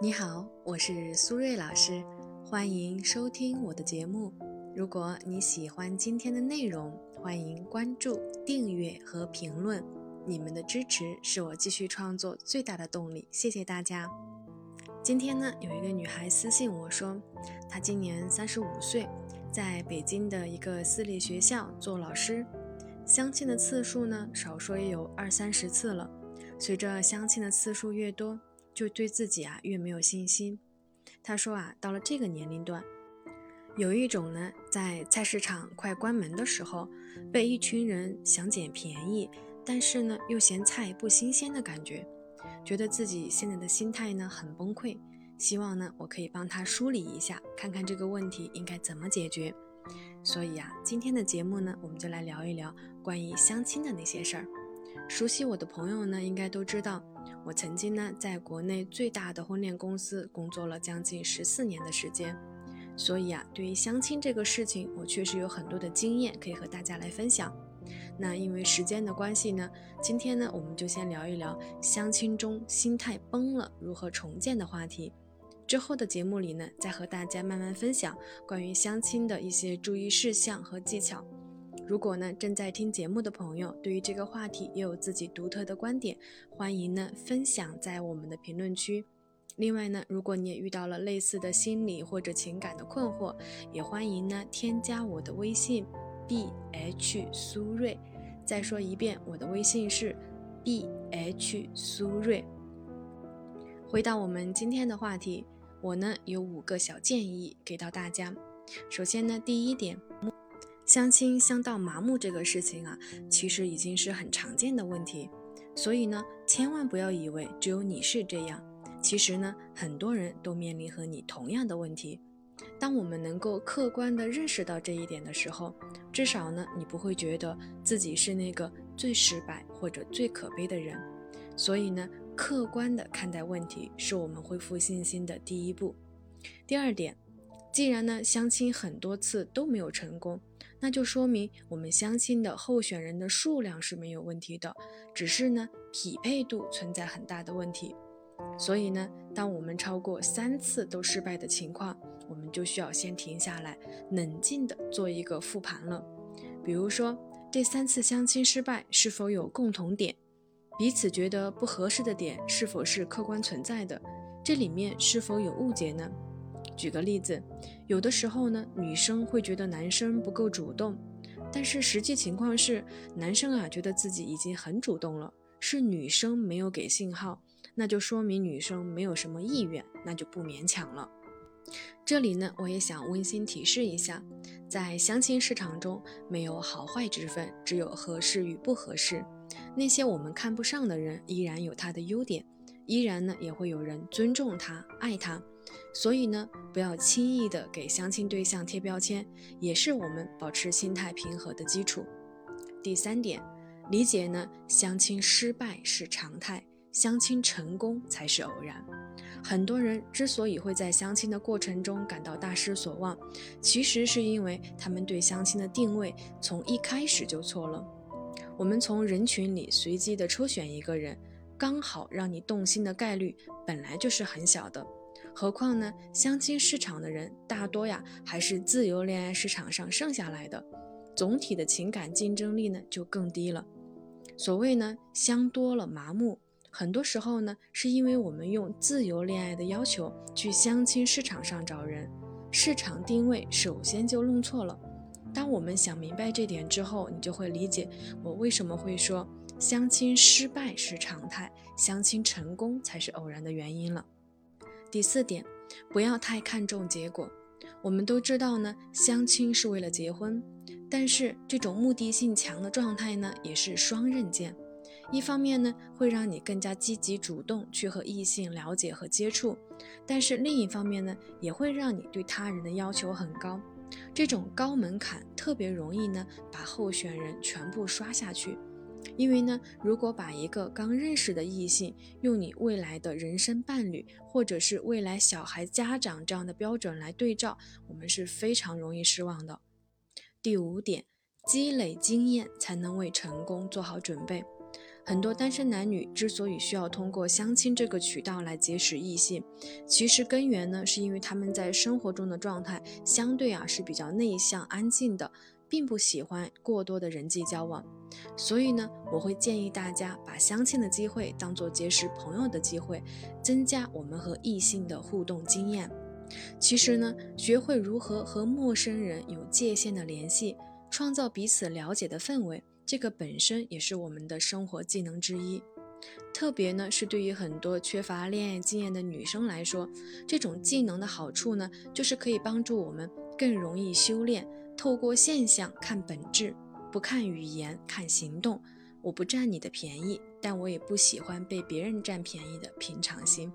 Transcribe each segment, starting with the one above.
你好，我是苏瑞老师，欢迎收听我的节目。如果你喜欢今天的内容，欢迎关注、订阅和评论。你们的支持是我继续创作最大的动力，谢谢大家。今天呢，有一个女孩私信我说，她今年三十五岁，在北京的一个私立学校做老师，相亲的次数呢，少说也有二三十次了。随着相亲的次数越多，就对自己啊越没有信心。他说啊，到了这个年龄段，有一种呢，在菜市场快关门的时候，被一群人想捡便宜，但是呢又嫌菜不新鲜的感觉，觉得自己现在的心态呢很崩溃。希望呢我可以帮他梳理一下，看看这个问题应该怎么解决。所以啊，今天的节目呢，我们就来聊一聊关于相亲的那些事儿。熟悉我的朋友呢，应该都知道。我曾经呢，在国内最大的婚恋公司工作了将近十四年的时间，所以啊，对于相亲这个事情，我确实有很多的经验可以和大家来分享。那因为时间的关系呢，今天呢，我们就先聊一聊相亲中心态崩了如何重建的话题。之后的节目里呢，再和大家慢慢分享关于相亲的一些注意事项和技巧。如果呢正在听节目的朋友，对于这个话题也有自己独特的观点，欢迎呢分享在我们的评论区。另外呢，如果你也遇到了类似的心理或者情感的困惑，也欢迎呢添加我的微信 b h 苏瑞。再说一遍，我的微信是 b h 苏瑞。回到我们今天的话题，我呢有五个小建议给到大家。首先呢，第一点。相亲相到麻木这个事情啊，其实已经是很常见的问题，所以呢，千万不要以为只有你是这样。其实呢，很多人都面临和你同样的问题。当我们能够客观地认识到这一点的时候，至少呢，你不会觉得自己是那个最失败或者最可悲的人。所以呢，客观地看待问题是我们恢复信心的第一步。第二点，既然呢，相亲很多次都没有成功。那就说明我们相亲的候选人的数量是没有问题的，只是呢匹配度存在很大的问题。所以呢，当我们超过三次都失败的情况，我们就需要先停下来，冷静的做一个复盘了。比如说，这三次相亲失败是否有共同点？彼此觉得不合适的点是否是客观存在的？这里面是否有误解呢？举个例子，有的时候呢，女生会觉得男生不够主动，但是实际情况是，男生啊觉得自己已经很主动了，是女生没有给信号，那就说明女生没有什么意愿，那就不勉强了。这里呢，我也想温馨提示一下，在相亲市场中没有好坏之分，只有合适与不合适。那些我们看不上的人，依然有他的优点，依然呢也会有人尊重他、爱他。所以呢，不要轻易的给相亲对象贴标签，也是我们保持心态平和的基础。第三点，理解呢，相亲失败是常态，相亲成功才是偶然。很多人之所以会在相亲的过程中感到大失所望，其实是因为他们对相亲的定位从一开始就错了。我们从人群里随机的抽选一个人，刚好让你动心的概率本来就是很小的。何况呢？相亲市场的人大多呀，还是自由恋爱市场上剩下来的，总体的情感竞争力呢就更低了。所谓呢，相多了麻木，很多时候呢，是因为我们用自由恋爱的要求去相亲市场上找人，市场定位首先就弄错了。当我们想明白这点之后，你就会理解我为什么会说相亲失败是常态，相亲成功才是偶然的原因了。第四点，不要太看重结果。我们都知道呢，相亲是为了结婚，但是这种目的性强的状态呢，也是双刃剑。一方面呢，会让你更加积极主动去和异性了解和接触，但是另一方面呢，也会让你对他人的要求很高。这种高门槛特别容易呢，把候选人全部刷下去。因为呢，如果把一个刚认识的异性用你未来的人生伴侣，或者是未来小孩家长这样的标准来对照，我们是非常容易失望的。第五点，积累经验才能为成功做好准备。很多单身男女之所以需要通过相亲这个渠道来结识异性，其实根源呢是因为他们在生活中的状态相对啊是比较内向、安静的，并不喜欢过多的人际交往。所以呢，我会建议大家把相亲的机会当做结识朋友的机会，增加我们和异性的互动经验。其实呢，学会如何和陌生人有界限的联系，创造彼此了解的氛围。这个本身也是我们的生活技能之一，特别呢是对于很多缺乏恋爱经验的女生来说，这种技能的好处呢，就是可以帮助我们更容易修炼，透过现象看本质，不看语言看行动。我不占你的便宜，但我也不喜欢被别人占便宜的平常心。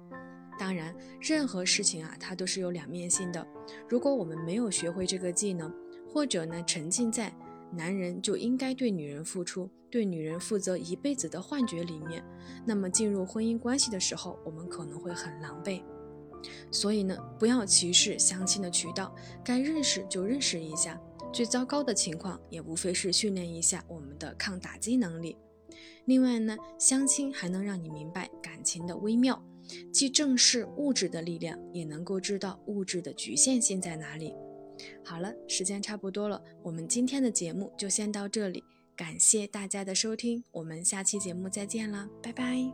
当然，任何事情啊，它都是有两面性的。如果我们没有学会这个技能，或者呢沉浸在。男人就应该对女人付出，对女人负责一辈子的幻觉里面，那么进入婚姻关系的时候，我们可能会很狼狈。所以呢，不要歧视相亲的渠道，该认识就认识一下。最糟糕的情况，也无非是训练一下我们的抗打击能力。另外呢，相亲还能让你明白感情的微妙，既正视物质的力量，也能够知道物质的局限性在哪里。好了，时间差不多了，我们今天的节目就先到这里，感谢大家的收听，我们下期节目再见啦，拜拜。